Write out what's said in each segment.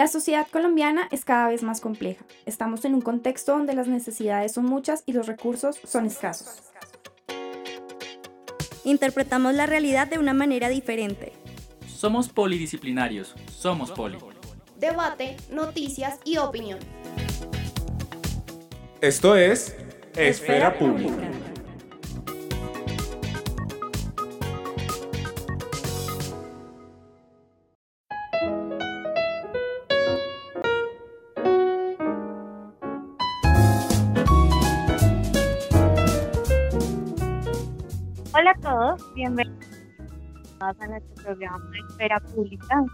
La sociedad colombiana es cada vez más compleja. Estamos en un contexto donde las necesidades son muchas y los recursos son escasos. Interpretamos la realidad de una manera diferente. Somos polidisciplinarios, somos poli. Debate, noticias y opinión. Esto es Esfera, Pública. Bienvenidos a nuestro programa de Esfera Pública.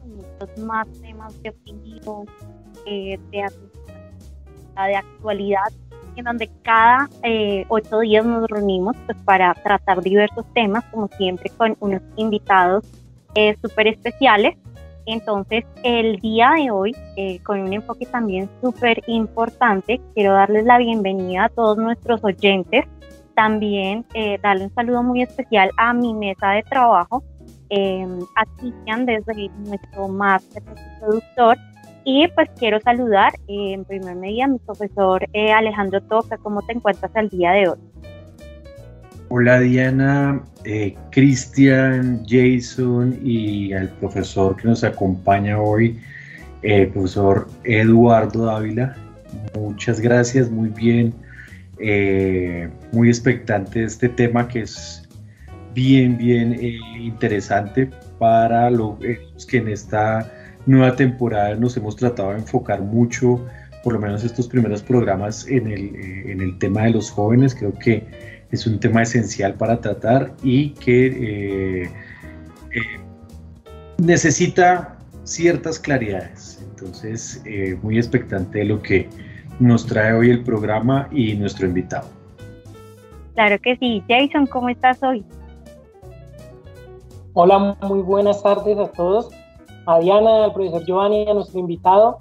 Con muchos más temas de opinión, eh, de, de actualidad, en donde cada eh, ocho días nos reunimos pues, para tratar diversos temas, como siempre, con unos invitados eh, súper especiales. Entonces, el día de hoy, eh, con un enfoque también súper importante, quiero darles la bienvenida a todos nuestros oyentes también eh, darle un saludo muy especial a mi mesa de trabajo, eh, a Cristian desde nuestro máster productor. Y pues quiero saludar eh, en primer medida a mi profesor Alejandro Toca. ¿Cómo te encuentras al día de hoy? Hola Diana, Cristian, Jason y al profesor que nos acompaña hoy, el profesor Eduardo Dávila. Muchas gracias, muy bien eh, muy expectante este tema que es bien, bien eh, interesante para los que en esta nueva temporada nos hemos tratado de enfocar mucho, por lo menos estos primeros programas, en el, eh, en el tema de los jóvenes. Creo que es un tema esencial para tratar y que necesita ciertas claridades. Entonces, muy expectante de lo que nos trae hoy el programa y nuestro invitado. Claro que sí. Jason, ¿cómo estás hoy? Hola, muy buenas tardes a todos. A Diana, al profesor Giovanni, a nuestro invitado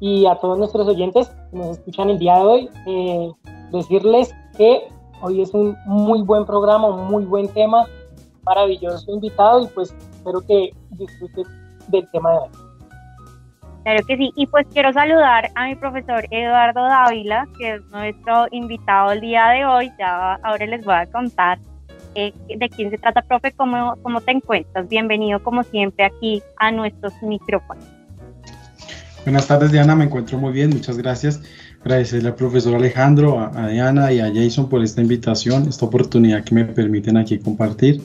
y a todos nuestros oyentes que nos escuchan el día de hoy. Eh, decirles que hoy es un muy buen programa, un muy buen tema, maravilloso invitado y pues espero que disfruten del tema de hoy. Claro que sí, y pues quiero saludar a mi profesor Eduardo Dávila, que es nuestro invitado el día de hoy. Ya ahora les voy a contar eh, de quién se trata, profe, cómo, cómo te encuentras. Bienvenido como siempre aquí a nuestros micrófonos. Buenas tardes Diana, me encuentro muy bien, muchas gracias. Agradecerle al profesor Alejandro, a, Diana y a Jason por esta invitación, esta oportunidad que me permiten aquí compartir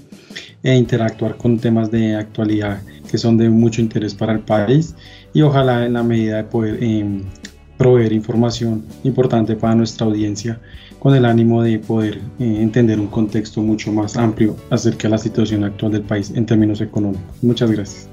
e interactuar con temas de actualidad que son de mucho interés para el país y ojalá en la medida de poder em, proveer información importante para nuestra audiencia con el ánimo de poder eh, entender un contexto mucho más amplio acerca de la situación actual del país en términos económicos. Muchas gracias.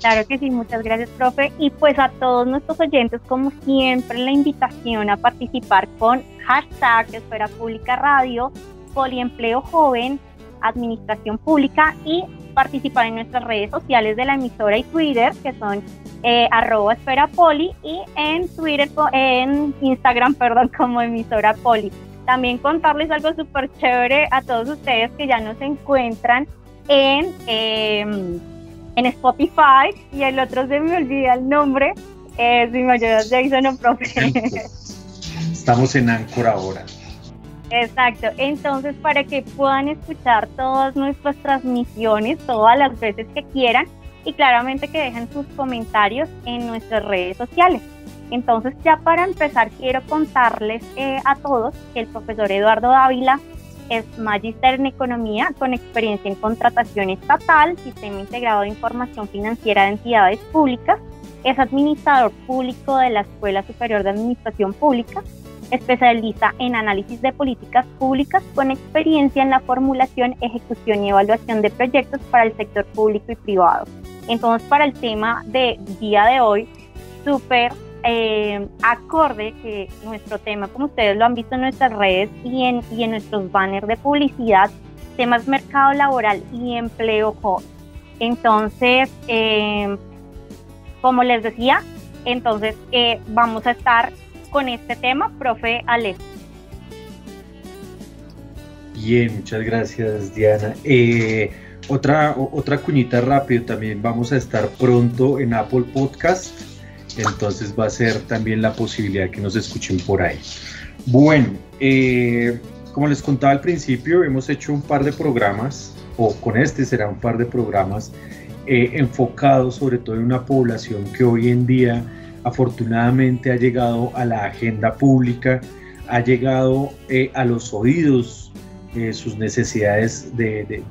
Claro que sí, muchas gracias, profe. Y pues a todos nuestros oyentes, como siempre, la invitación a participar con hashtag Esfera Pública Radio, Poliempleo Joven, Administración Pública y participar en nuestras redes sociales de la emisora y Twitter, que son eh, arroba esfera poli y en Twitter, en Instagram, perdón, como emisora poli. También contarles algo súper chévere a todos ustedes que ya nos encuentran en, em, en Spotify y el otro se me olvida el nombre, si me ayudas Jason o profe. Estamos en Anchor ahora. Exacto, entonces para que puedan escuchar todas nuestras transmisiones todas las veces que quieran y claramente que dejen sus comentarios en nuestras redes sociales. Entonces ya para empezar quiero contarles eh, a todos que el profesor Eduardo Dávila es magíster en economía con experiencia en contratación estatal, sistema integrado de información financiera de entidades públicas, es administrador público de la Escuela Superior de Administración Pública especialista en análisis de políticas públicas con experiencia en la formulación, ejecución y evaluación de proyectos para el sector público y privado. Entonces, para el tema de día de hoy, súper eh, acorde que nuestro tema, como ustedes lo han visto en nuestras redes y en, y en nuestros banners de publicidad, temas mercado laboral y empleo joven. Entonces, eh, como les decía, entonces eh, vamos a estar con este tema, profe Alejo. Bien, muchas gracias Diana. Eh, otra, otra cuñita rápido, también vamos a estar pronto en Apple Podcast, entonces va a ser también la posibilidad que nos escuchen por ahí. Bueno, eh, como les contaba al principio, hemos hecho un par de programas, o con este será un par de programas, eh, enfocados sobre todo en una población que hoy en día afortunadamente ha llegado a la agenda pública, ha llegado eh, a los oídos eh, sus necesidades de,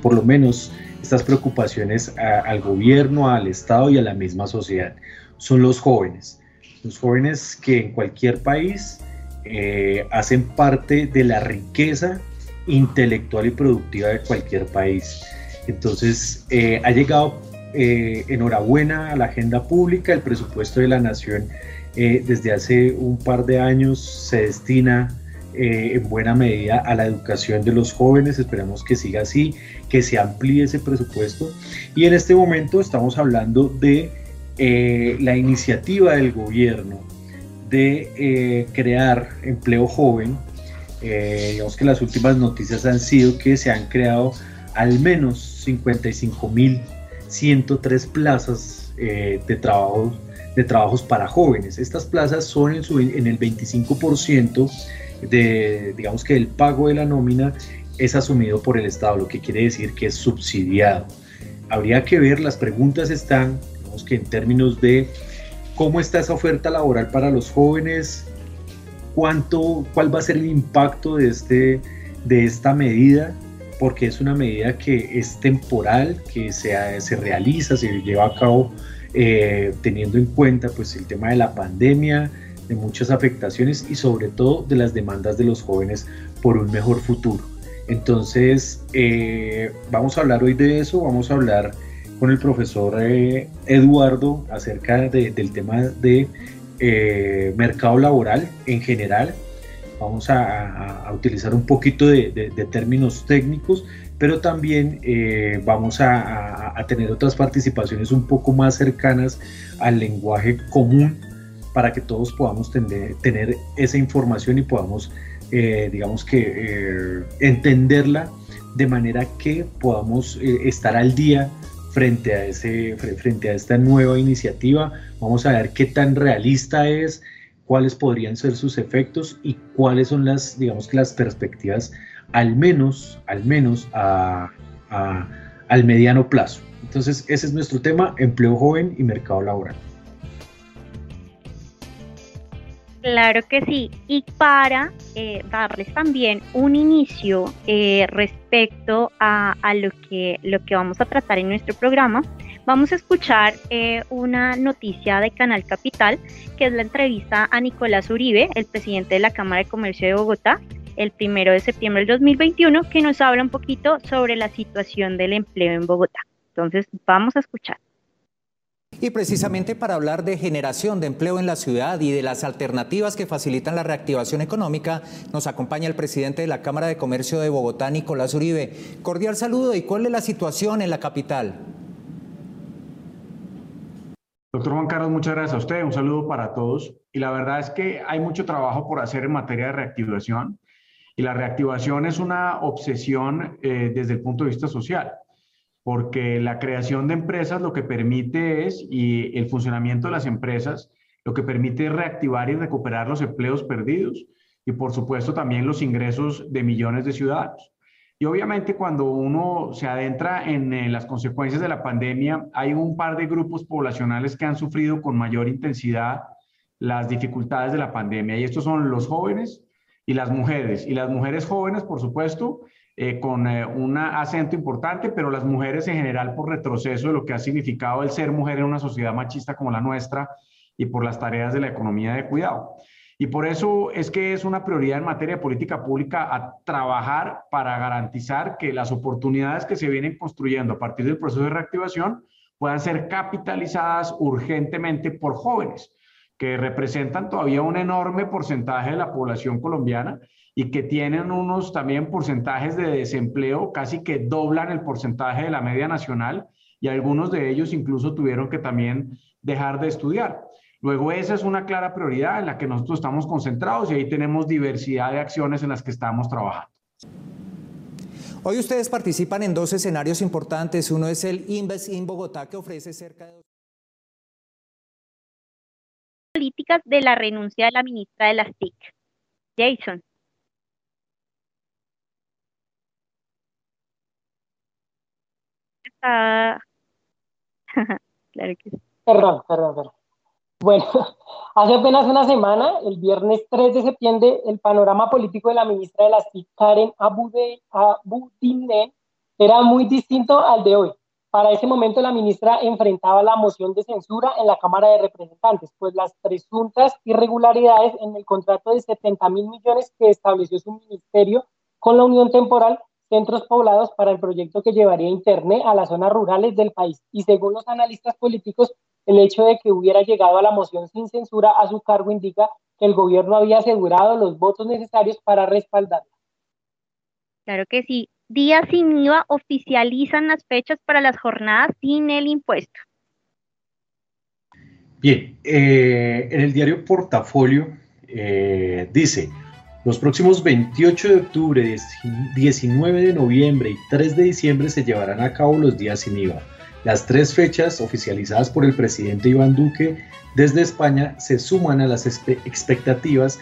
por lo menos estas preocupaciones al gobierno, al Estado y a la misma sociedad. Son los jóvenes, los jóvenes que en cualquier país eh, hacen parte de la riqueza intelectual y productiva de cualquier país. Entonces, ha llegado enhorabuena a la agenda pública, el presupuesto de la nación desde hace un par de años se destina eh, en buena medida a la educación de los jóvenes. Esperamos que siga así, que se amplíe ese presupuesto. Y en este momento estamos hablando de eh, la iniciativa del gobierno de eh, crear empleo joven. digamos que las últimas noticias han sido que se han creado al menos 55.103 plazas de trabajo de trabajos para jóvenes. Estas plazas son en, su, en el 25% de, digamos que el pago de la nómina es asumido por el Estado, lo que quiere decir que es subsidiado. Habría que ver, las preguntas están, digamos que en términos de cómo está esa oferta laboral para los jóvenes, cuánto, cuál va a ser el impacto de, este, de esta medida, porque es una medida que es temporal, que se, se realiza, se lleva a cabo eh, teniendo en cuenta pues el tema de la pandemia, de muchas afectaciones y sobre todo de las demandas de los jóvenes por un mejor futuro. Entonces, eh, vamos a hablar hoy de eso, vamos a hablar con el profesor eh, Eduardo acerca del tema de eh, mercado laboral en general. Vamos a, utilizar un poquito de, términos técnicos, pero también vamos a, tener otras participaciones un poco más cercanas al lenguaje común para que todos podamos tener, esa información y podamos, eh, digamos que, eh, entenderla de manera que podamos eh, estar al día frente a, ese, frente a esta nueva iniciativa. Vamos a ver qué tan realista es, cuáles podrían ser sus efectos y cuáles son las, digamos que las perspectivas, al menos, al menos al mediano plazo. Entonces, ese es nuestro tema, empleo joven y mercado laboral. Claro que sí. Y para eh, darles también un inicio eh, respecto a, lo, que, lo que vamos a tratar en nuestro programa, vamos a escuchar eh, una noticia de Canal Capital, que es la entrevista a Nicolás Uribe, el presidente de la Cámara de Comercio de Bogotá, el primero de septiembre del 2021, que nos habla un poquito sobre la situación del empleo en Bogotá. Entonces, vamos a escuchar. Y precisamente para hablar de generación de empleo en la ciudad y de las alternativas que facilitan la reactivación económica, nos acompaña el presidente de la Cámara de Comercio de Bogotá, Nicolás Uribe. Cordial saludo y cuál es la situación en la capital. Doctor Juan Carlos, muchas gracias a usted. Un saludo para todos. Y la verdad es que hay mucho trabajo por hacer en materia de reactivación. Y la reactivación es una obsesión eh, desde el punto de vista social porque la creación de empresas lo que permite es, y el funcionamiento de las empresas, lo que permite es reactivar y recuperar los empleos perdidos y por supuesto también los ingresos de millones de ciudadanos. Y obviamente cuando uno se adentra en, las consecuencias de la pandemia, hay un par de grupos poblacionales que han sufrido con mayor intensidad las dificultades de la pandemia y estos son los jóvenes y las mujeres. Y las mujeres jóvenes, por supuesto, eh, con eh, un acento importante, pero las mujeres en general por retroceso de lo que ha significado el ser mujer en una sociedad machista como la nuestra y por las tareas de la economía de cuidado. Y por eso es que es una prioridad en materia de política pública a trabajar para garantizar que las oportunidades que se vienen construyendo a partir del proceso de reactivación puedan ser capitalizadas urgentemente por jóvenes, que representan todavía un enorme porcentaje de la población colombiana y que tienen unos también porcentajes de desempleo casi que doblan el porcentaje de la media nacional y algunos de ellos incluso tuvieron que también dejar de estudiar. Luego, esa es una clara prioridad en la que nosotros estamos concentrados y ahí tenemos diversidad de acciones en las que estamos trabajando. Hoy ustedes participan en dos escenarios importantes. Uno es el Invest in Bogotá, que ofrece cerca de políticas de la renuncia de la ministra de las TIC. Jason. Está... claro que sí. Perdón, perdón, perdón. Bueno, hace apenas una semana, el viernes 3 de septiembre, el panorama político de la ministra de las TIC, Karen Abudinen, era muy distinto al de hoy. Para ese momento la ministra enfrentaba la moción de censura en la Cámara de Representantes, pues las presuntas irregularidades en el contrato de 70 mil millones que estableció su ministerio con la Unión Temporal Centros Poblados para el proyecto que llevaría Internet a las zonas rurales del país. Y según los analistas políticos, el hecho de que hubiera llegado a la moción sin censura a su cargo indica que el gobierno había asegurado los votos necesarios para respaldarla. Claro que sí días sin IVA oficializan las fechas para las jornadas sin el impuesto. Bien, eh, en el diario Portafolio eh, dice, los próximos 28 de octubre, 19 de noviembre y 3 de diciembre se llevarán a cabo los días sin IVA. Las tres fechas oficializadas por el presidente Iván Duque desde España se suman a las expectativas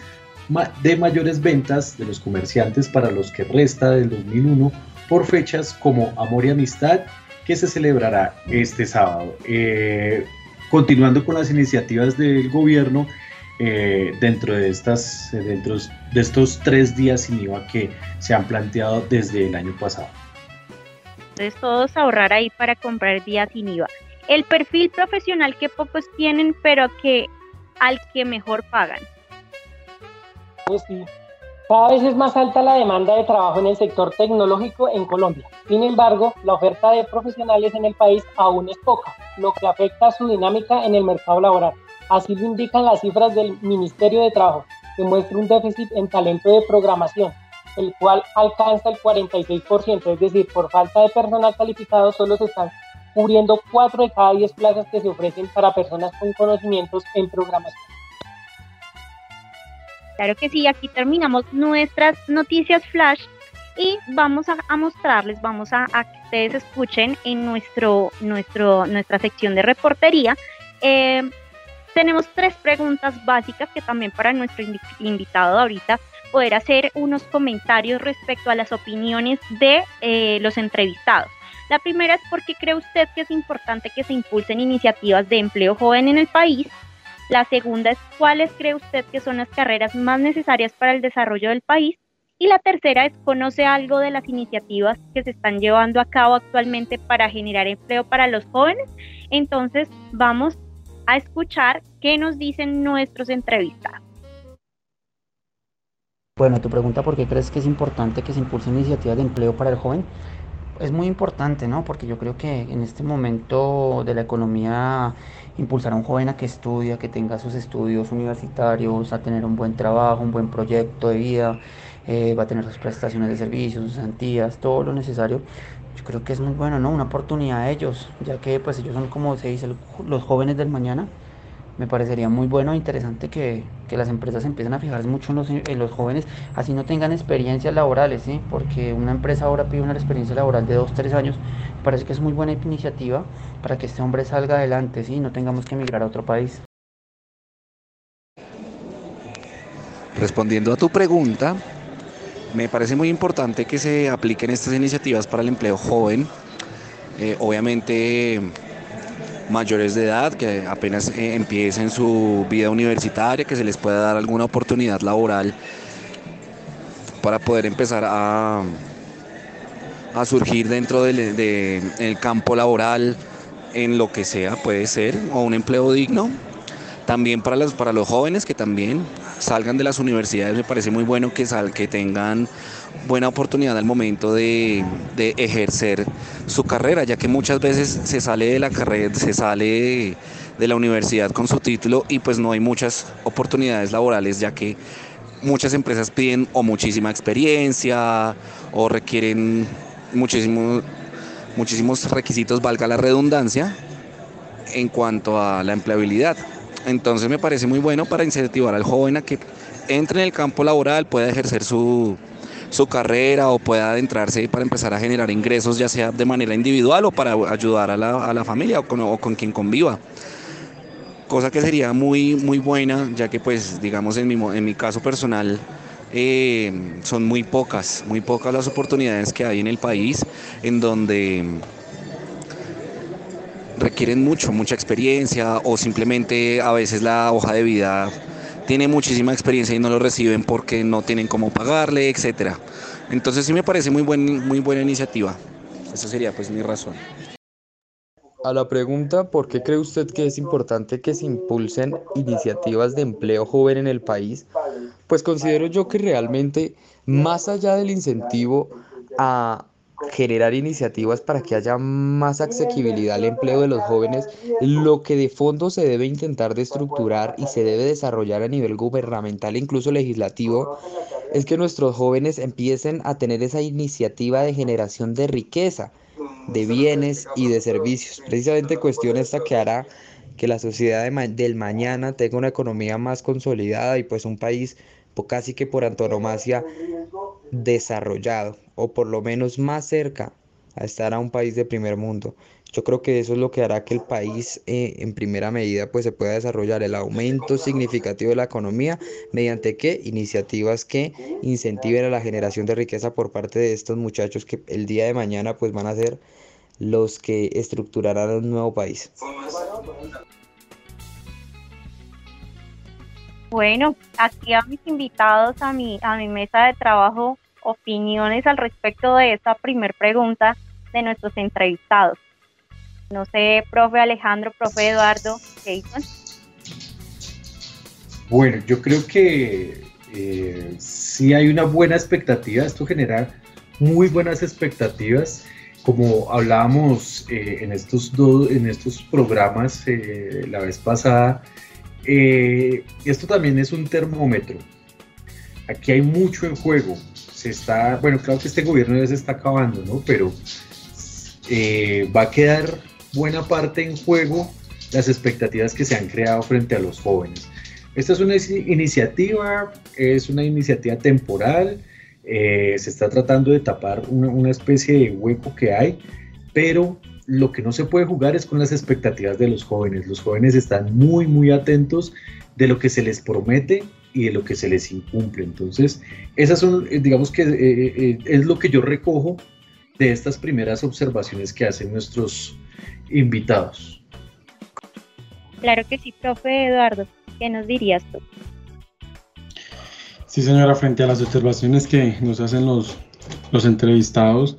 de mayores ventas de los comerciantes para los que resta del 2001 por fechas como Amor y Amistad que se celebrará este sábado. Eh, continuando con las iniciativas del gobierno eh, dentro, de estas, dentro de estos tres días sin IVA que se han planteado desde el año pasado. Entonces todos ahorrar ahí para comprar días sin IVA. El perfil profesional que pocos tienen, pero que al que mejor pagan. Pues sí. Cada vez es más alta la demanda de trabajo en el sector tecnológico en Colombia. Sin embargo, la oferta de profesionales en el país aún es poca, lo que afecta a su dinámica en el mercado laboral. Así lo indican las cifras del Ministerio de Trabajo, que muestra un déficit en talento de programación, el cual alcanza el 46%, es decir, por falta de personal calificado solo se están cubriendo 4 de cada 10 plazas que se ofrecen para personas con conocimientos en programación. Claro que sí, aquí terminamos nuestras noticias flash y vamos a, mostrarles, vamos a, que ustedes escuchen en nuestro, nuestro, nuestra sección de reportería. Eh, tenemos tres preguntas básicas que también para nuestro invitado ahorita poder hacer unos comentarios respecto a las opiniones de eh, los entrevistados. La primera es por qué cree usted que es importante que se impulsen iniciativas de empleo joven en el país la segunda es cuáles cree usted que son las carreras más necesarias para el desarrollo del país. Y la tercera es conoce algo de las iniciativas que se están llevando a cabo actualmente para generar empleo para los jóvenes. Entonces vamos a escuchar qué nos dicen nuestros entrevistados. Bueno, tu pregunta, ¿por qué crees que es importante que se impulsen iniciativas de empleo para el joven? Es muy importante, ¿no? Porque yo creo que en este momento de la economía impulsar a un joven a que estudia, que tenga sus estudios universitarios, a tener un buen trabajo, un buen proyecto de vida, eh, va a tener sus prestaciones de servicios, sus antías, todo lo necesario. Yo creo que es muy bueno, ¿no? Una oportunidad a ellos, ya que pues ellos son como se dice los jóvenes del mañana me parecería muy bueno e interesante que, las empresas empiecen a fijarse mucho en los, jóvenes, así no tengan experiencias laborales, ¿sí? porque una empresa ahora pide una experiencia laboral de dos, tres años, me parece que es muy buena iniciativa para que este hombre salga adelante, ¿sí? no tengamos que emigrar a otro país. Respondiendo a tu pregunta, me parece muy importante que se apliquen estas iniciativas para el empleo joven. Eh, obviamente mayores de edad que apenas eh, empiecen su vida universitaria, que se les pueda dar alguna oportunidad laboral para poder empezar a, a surgir dentro del campo laboral en lo que sea, puede ser, o un empleo digno. También para los, para los jóvenes que también salgan de las universidades, me parece muy bueno que, sal, que tengan buena oportunidad al momento de, ejercer su carrera, ya que muchas veces se sale de la carrera, se sale de, la universidad con su título y pues no hay muchas oportunidades laborales, ya que muchas empresas piden o muchísima experiencia o requieren muchísimos muchísimos requisitos, valga la redundancia, en cuanto a la empleabilidad. Entonces me parece muy bueno para incentivar al joven a que entre en el campo laboral, pueda ejercer su, su carrera o pueda adentrarse para empezar a generar ingresos, ya sea de manera individual o para ayudar a la, a la familia o con, o con, quien conviva. Cosa que sería muy, muy buena, ya que pues digamos en mi, en mi caso personal, eh, son muy pocas, muy pocas las oportunidades que hay en el país en donde requieren mucho, mucha experiencia o simplemente a veces la hoja de vida tiene muchísima experiencia y no lo reciben porque no tienen cómo pagarle, etcétera. Entonces sí me parece muy, buen, muy buena iniciativa. Esa sería pues mi razón. A la pregunta, ¿por qué cree usted que es importante que se impulsen iniciativas de empleo joven en el país? Pues considero yo que realmente, más allá del incentivo a generar iniciativas para que haya más asequibilidad al empleo de los jóvenes, lo que de fondo se debe intentar de estructurar y se debe desarrollar a nivel gubernamental e incluso legislativo es que nuestros jóvenes empiecen a tener esa iniciativa de generación de riqueza, de bienes y de servicios. Precisamente cuestión esta que hará que la sociedad del mañana tenga una economía más consolidada y pues un país casi que por antonomasia desarrollado o por lo menos más cerca a estar a un país de primer mundo. Yo creo que eso es lo que hará que el país eh, en primera medida pues se pueda desarrollar el aumento significativo de la economía mediante qué iniciativas que incentiven a la generación de riqueza por parte de estos muchachos que el día de mañana pues van a ser los que estructurarán un nuevo país. Bueno, aquí a mis invitados a mi, a mi mesa de trabajo opiniones al respecto de esta primer pregunta de nuestros entrevistados. No sé, profe Alejandro, profe Eduardo, Jason. Bueno, yo creo que eh, sí hay una buena expectativa, esto genera muy buenas expectativas. Como hablábamos eh, en, estos dos, en estos programas eh, la vez pasada, esto también es un termómetro. Aquí hay mucho en juego. Se está, bueno, claro que este gobierno ya se está acabando, ¿no? Pero eh, va a quedar buena parte en juego las expectativas que se han creado frente a los jóvenes. Esta es una iniciativa, es una iniciativa temporal, eh, se está tratando de tapar una, una especie de hueco que hay, pero lo que no se puede jugar es con las expectativas de los jóvenes. Los jóvenes están muy, muy atentos de lo que se les promete y de lo que se les incumple. Entonces, esas son, eh, digamos que eh, eh, es lo que yo recojo de estas primeras observaciones que hacen nuestros invitados. Claro que sí, profe Eduardo, ¿qué nos dirías tú? Sí, señora, frente a las observaciones que nos hacen los, los entrevistados,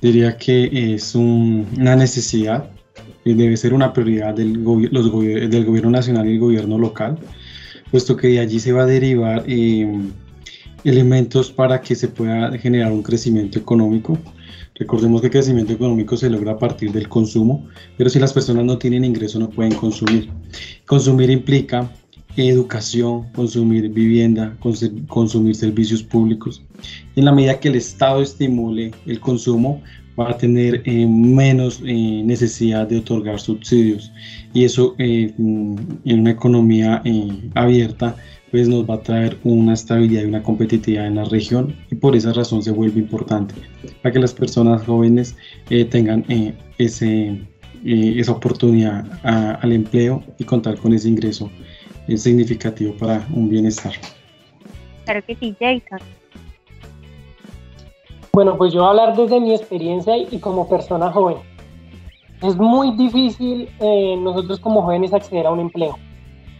diría que es una necesidad y debe ser una prioridad del, los del gobierno nacional y el gobierno local, puesto que de allí se va a derivar eh, elementos para que se pueda generar un crecimiento económico. Recordemos que el crecimiento económico se logra a partir del consumo, pero si las personas no tienen ingreso no pueden consumir. Consumir implica educación, consumir vivienda, consumir servicios públicos. En la medida que el Estado estimule el consumo, va a tener eh, menos eh, necesidad de otorgar subsidios y eso eh, en una economía abierta pues nos va a traer una estabilidad y una competitividad en la región y por esa razón se vuelve importante para que las personas jóvenes tengan ese, esa oportunidad al empleo y contar con ese ingreso es significativo para un bienestar. Claro que sí, Jason. Bueno, pues yo voy a hablar desde mi experiencia y como persona joven. Es muy difícil eh, nosotros como jóvenes acceder a un empleo.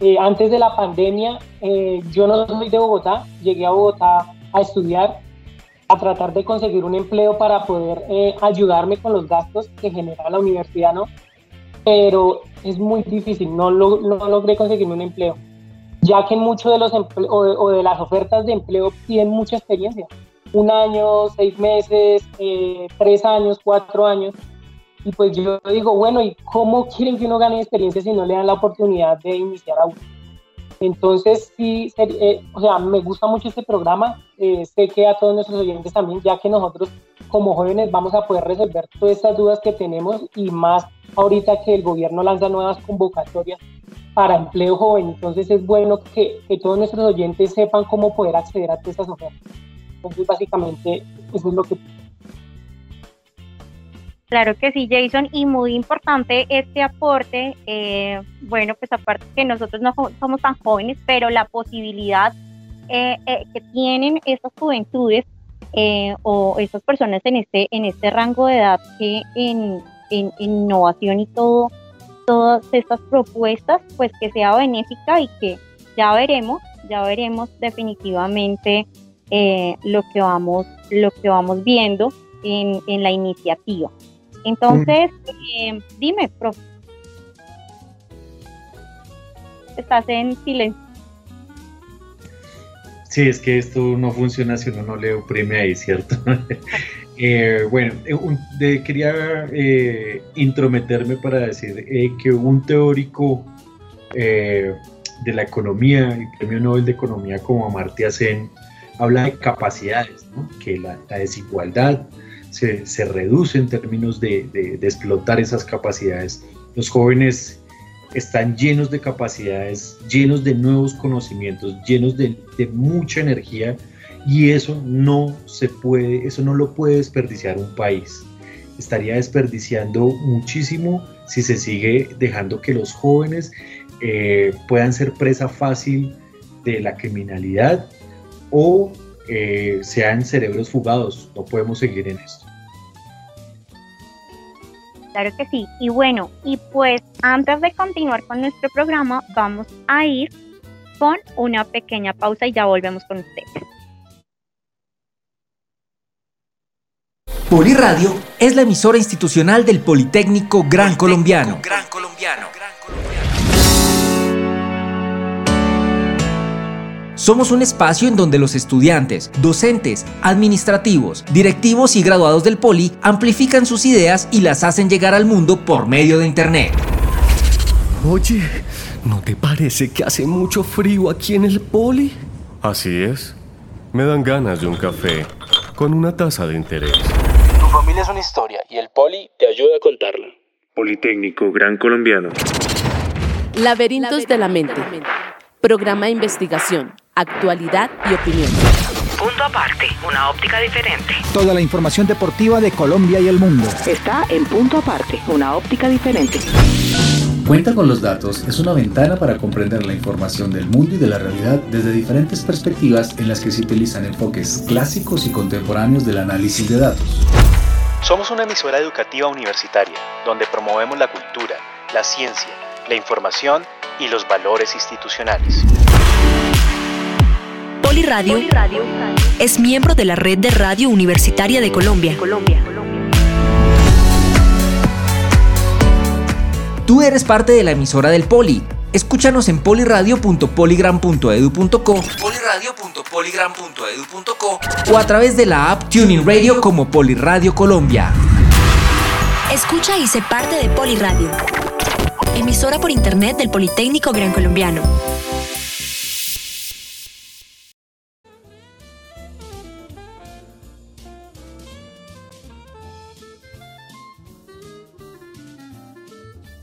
Eh, antes de la pandemia, eh, yo no soy de Bogotá, llegué a Bogotá a estudiar, a tratar de conseguir un empleo para poder ayudarme con los gastos que genera la universidad, ¿no? Pero es muy difícil, no, lo, no logré conseguir un empleo, ya que muchos de los o de, las ofertas de empleo piden mucha experiencia, un año, seis meses, eh, tres años, cuatro años, y pues yo digo, bueno, ¿y cómo quieren que uno gane experiencia si no le dan la oportunidad de iniciar a uno? Entonces, sí, eh, o sea, me gusta mucho este programa, eh, sé que a todos nuestros oyentes también, ya que nosotros como jóvenes vamos a poder resolver todas estas dudas que tenemos y más ahorita que el gobierno lanza nuevas convocatorias para empleo joven. Entonces es bueno que, que todos nuestros oyentes sepan cómo poder acceder a todas estas ofertas. Entonces, básicamente, eso es lo que Claro que sí, Jason, y muy importante este aporte, eh, bueno, pues aparte que nosotros no somos tan jóvenes, pero la posibilidad eh, eh, que tienen estas juventudes o estas personas en este, en este rango de edad que en, en, innovación y todo, todas estas propuestas, pues que sea benéfica y que ya veremos, ya veremos definitivamente lo que vamos, lo que vamos viendo en, en la iniciativa. Entonces, eh, dime, profe. Estás en silencio. Sí, es que esto no funciona si uno no le oprime ahí, ¿cierto? Eh, bueno, eh, quería intrometerme para decir que un teórico de la economía, el premio Nobel de Economía como Amartya Sen, habla de capacidades, que la, desigualdad se, reduce en términos de, explotar esas capacidades. Los jóvenes están llenos de capacidades, llenos de nuevos conocimientos, llenos de, mucha energía y eso no se puede, eso no lo puede desperdiciar un país. Estaría desperdiciando muchísimo si se sigue dejando que los jóvenes eh, puedan ser presa fácil de la criminalidad o eh, sean cerebros fugados. No podemos seguir en esto. Claro que sí. Y bueno, y pues antes de continuar con nuestro programa, vamos a ir con una pequeña pausa y ya volvemos con ustedes. Poliradio es la emisora institucional del Politécnico Gran Colombiano. Gran Colombiano. Somos un espacio en donde los estudiantes, docentes, administrativos, directivos y graduados del Poli amplifican sus ideas y las hacen llegar al mundo por medio de Internet. Oye, ¿no te parece que hace mucho frío aquí en el Poli? Así es. Me dan ganas de un café con una taza de interés. Tu familia es una historia y el Poli te ayuda a contarla. Politécnico Gran Colombiano. Laberintos de la mente. Programa de investigación, actualidad y opinión. Punto aparte, una óptica diferente. Toda la información deportiva de Colombia y el mundo. Está en Punto aparte, una óptica diferente. Cuenta con los datos es una ventana para comprender la información del mundo y de la realidad desde diferentes perspectivas en las que se utilizan enfoques clásicos y contemporáneos del análisis de datos. Somos una emisora educativa universitaria donde promovemos la cultura, la ciencia, la información y los valores institucionales. Poliradio, es miembro de la Red de Radio Universitaria de Colombia. Tú eres parte de la emisora del Poli. Escúchanos en poliradio.poligram.edu.co poliradio.poligram.edu.co o a través de la app Tuning Radio como Poliradio Colombia. Escucha y sé parte de Poliradio emisora por internet del Politécnico Gran Colombiano.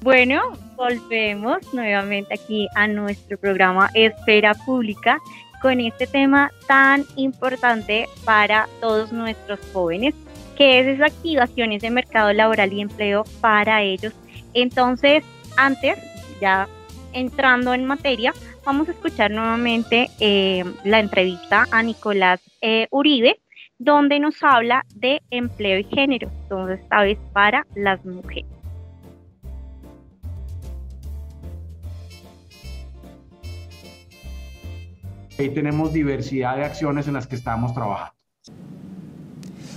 Bueno, volvemos nuevamente aquí a nuestro programa Esfera Pública con este tema tan importante para todos nuestros jóvenes, que es esas activaciones de mercado laboral y empleo para ellos. Entonces, antes, ya entrando en materia, vamos a escuchar nuevamente eh, la entrevista a Nicolás eh, Uribe, donde nos habla de empleo y género, entonces esta vez para las mujeres. Ahí tenemos diversidad de acciones en las que estamos trabajando.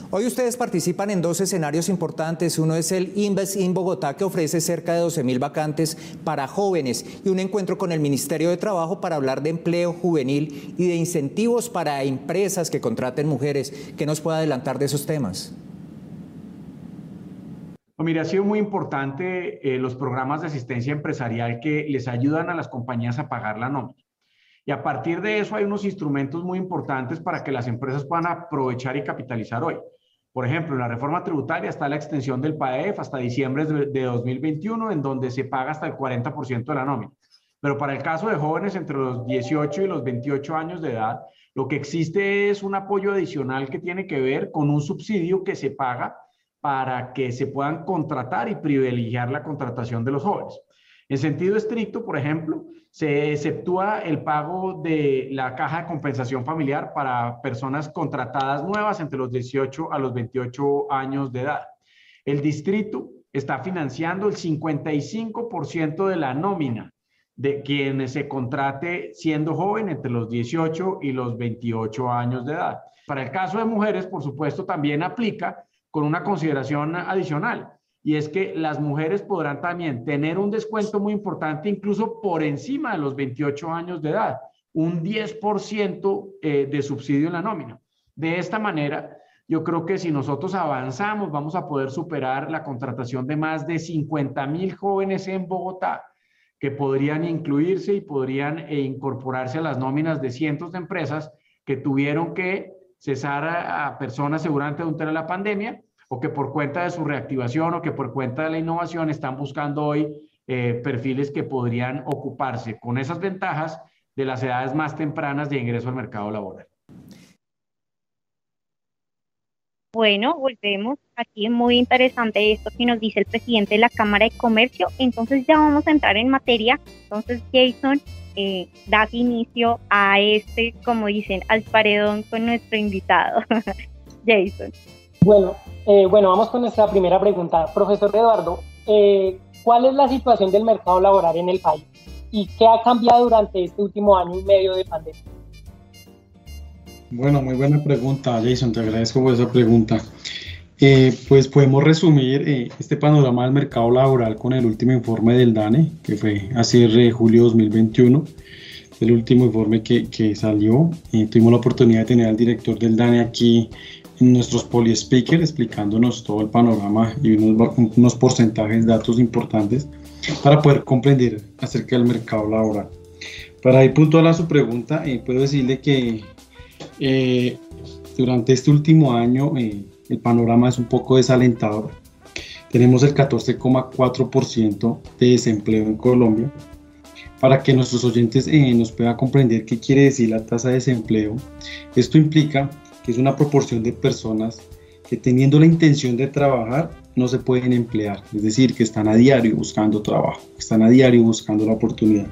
Hoy ustedes participan en dos escenarios importantes. Uno es el Invest in Bogotá, que ofrece cerca de 12 mil vacantes para jóvenes, y un encuentro con el Ministerio de Trabajo para hablar de empleo juvenil y de incentivos para empresas que contraten mujeres. ¿Qué nos puede adelantar de esos temas? Mire, ha sido muy importante eh, los programas de asistencia empresarial que les ayudan a las compañías a pagar la nómina. Y a partir de eso hay unos instrumentos muy importantes para que las empresas puedan aprovechar y capitalizar hoy. Por ejemplo, en la reforma tributaria está la extensión del PAEF hasta diciembre de 2021, en donde se paga hasta el 40% de la nómina. Pero para el caso de jóvenes entre los 18 y los 28 años de edad, lo que existe es un apoyo adicional que tiene que ver con un subsidio que se paga para que se puedan contratar y privilegiar la contratación de los jóvenes. En sentido estricto, por ejemplo, se exceptúa el pago de la caja de compensación familiar para personas contratadas nuevas entre los 18 a los 28 años de edad. El distrito está financiando el 55% de la nómina de quien se contrate siendo joven entre los 18 y los 28 años de edad. Para el caso de mujeres, por supuesto, también aplica con una consideración adicional, y es que las mujeres podrán también tener un descuento muy importante, incluso por encima de los 28 años de edad, un 10% eh, de subsidio en la nómina. De esta manera, yo creo que si nosotros avanzamos, vamos a poder superar la contratación de más de 50 mil jóvenes en Bogotá que podrían incluirse y podrían eh, incorporarse a las nóminas de cientos de empresas que tuvieron que cesar a, personas seguramente durante la pandemia o que por cuenta de su reactivación o que por cuenta de la innovación están buscando hoy eh, perfiles que podrían ocuparse con esas ventajas de las edades más tempranas de ingreso al mercado laboral. Bueno, volvemos. Aquí es muy interesante esto que nos dice el presidente de la Cámara de Comercio. Entonces ya vamos a entrar en materia. Entonces, Jason, eh, das inicio a este, como dicen, al paredón con nuestro invitado. Jason. Bueno, eh, bueno, vamos con nuestra primera pregunta. Profesor Eduardo, eh, ¿cuál es la situación del mercado laboral en el país? ¿Y qué ha cambiado durante este último año y medio de pandemia? Bueno, muy buena pregunta, Jason, te agradezco por esa pregunta. Eh, pues podemos resumir este panorama del mercado laboral con el último informe del DANE, que fue a cierre de julio 2021, el último informe que, salió. Tuvimos la oportunidad de tener al director del DANE aquí nuestros speaker explicándonos todo el panorama y unos, unos porcentajes, datos importantes para poder comprender acerca del mercado laboral. Para ir puntual a su pregunta, puedo decirle que eh, durante este último año eh, el panorama es un poco desalentador. Tenemos el 14,4% de desempleo en Colombia. Para que nuestros oyentes eh, nos puedan comprender qué quiere decir la tasa de desempleo, esto implica que es una proporción de personas que teniendo la intención de trabajar no se pueden emplear, es decir, que están a diario buscando trabajo, están a diario buscando la oportunidad.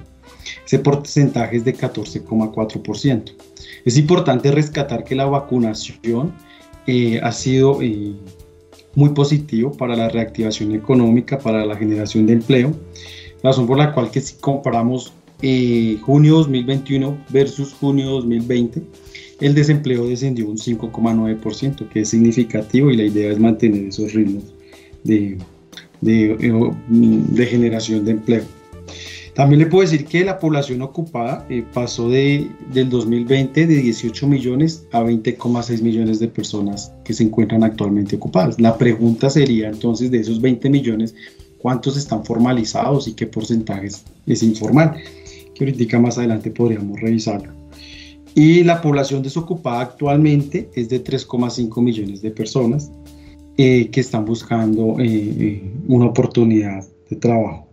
Ese porcentaje es de 14,4%. Es importante rescatar que la vacunación eh, ha sido eh, muy positivo para la reactivación económica, para la generación de empleo, razón por la cual que si comparamos eh, junio 2021 versus junio 2020, el desempleo descendió un 5,9%, que es significativo y la idea es mantener esos ritmos de, de generación de empleo. También le puedo decir que la población ocupada eh, pasó de, del 2020 de 18 millones a 20,6 millones de personas que se encuentran actualmente ocupadas. La pregunta sería entonces de esos 20 millones, ¿cuántos están formalizados y qué porcentajes es informal? Que más adelante podríamos revisarlo. Y la población desocupada actualmente es de 3,5 millones de personas eh, que están buscando eh, una oportunidad de trabajo.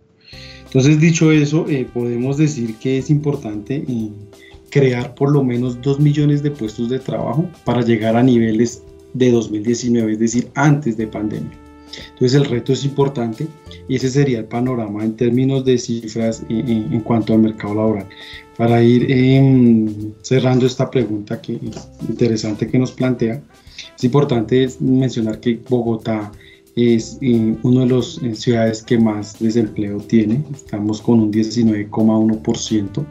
Entonces, dicho eso, eh, podemos decir que es importante eh, crear por lo menos 2 millones de puestos de trabajo para llegar a niveles de 2019, es decir, antes de pandemia. Entonces el reto es importante y ese sería el panorama en términos de cifras eh, en cuanto al mercado laboral. Para ir em, cerrando esta pregunta que interesante que nos plantea, es importante mencionar que Bogotá es eh, una de las eh, ciudades que más desempleo tiene, estamos con un 19,1%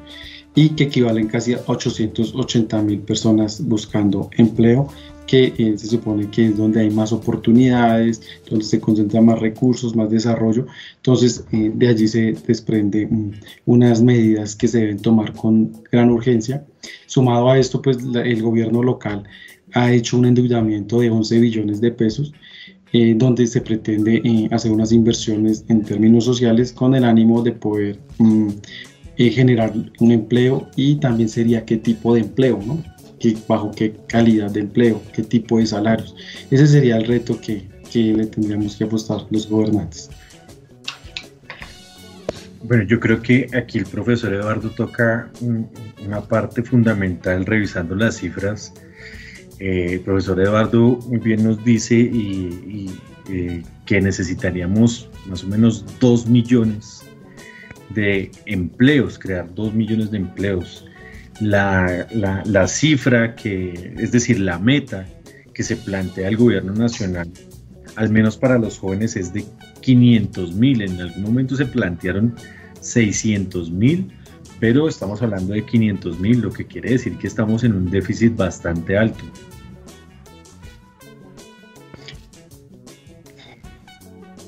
y que equivalen casi a 880 mil personas buscando empleo, que eh, se supone que es donde hay más oportunidades, donde se concentran más recursos, más desarrollo. Entonces, de allí se desprende mm, unas medidas que se deben tomar con gran urgencia. Sumado a esto, pues el gobierno local ha hecho un endeudamiento de 11 billones de pesos eh, donde se pretende eh, hacer unas inversiones en términos sociales con el ánimo de poder eh, generar un empleo y también sería qué tipo de empleo, ¿no? Bajo qué calidad de empleo, qué tipo de salarios. Ese sería el reto que, que le tendríamos que apostar los gobernantes. Bueno, yo creo que aquí el profesor Eduardo toca una parte fundamental revisando las cifras. Eh, el profesor Eduardo muy bien nos dice y, eh, que necesitaríamos más o menos 2 millones de empleos, crear 2 millones de empleos. La, la, cifra que, es decir, la meta que se plantea el gobierno nacional, al menos para los jóvenes, es de 500 mil. En algún momento se plantearon 600 mil, pero estamos hablando de 500 mil, lo que quiere decir que estamos en un déficit bastante alto.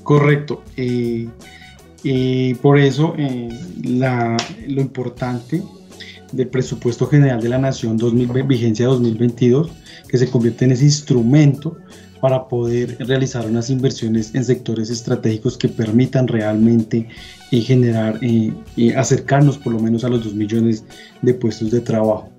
Correcto. Eh, y por eso eh, lo importante del presupuesto general de la Nación 2000, vigencia 2022, que se convierte en ese instrumento para poder realizar unas inversiones en sectores estratégicos que permitan realmente eh, generar y eh, acercarnos por lo menos a los 2 millones de puestos de trabajo.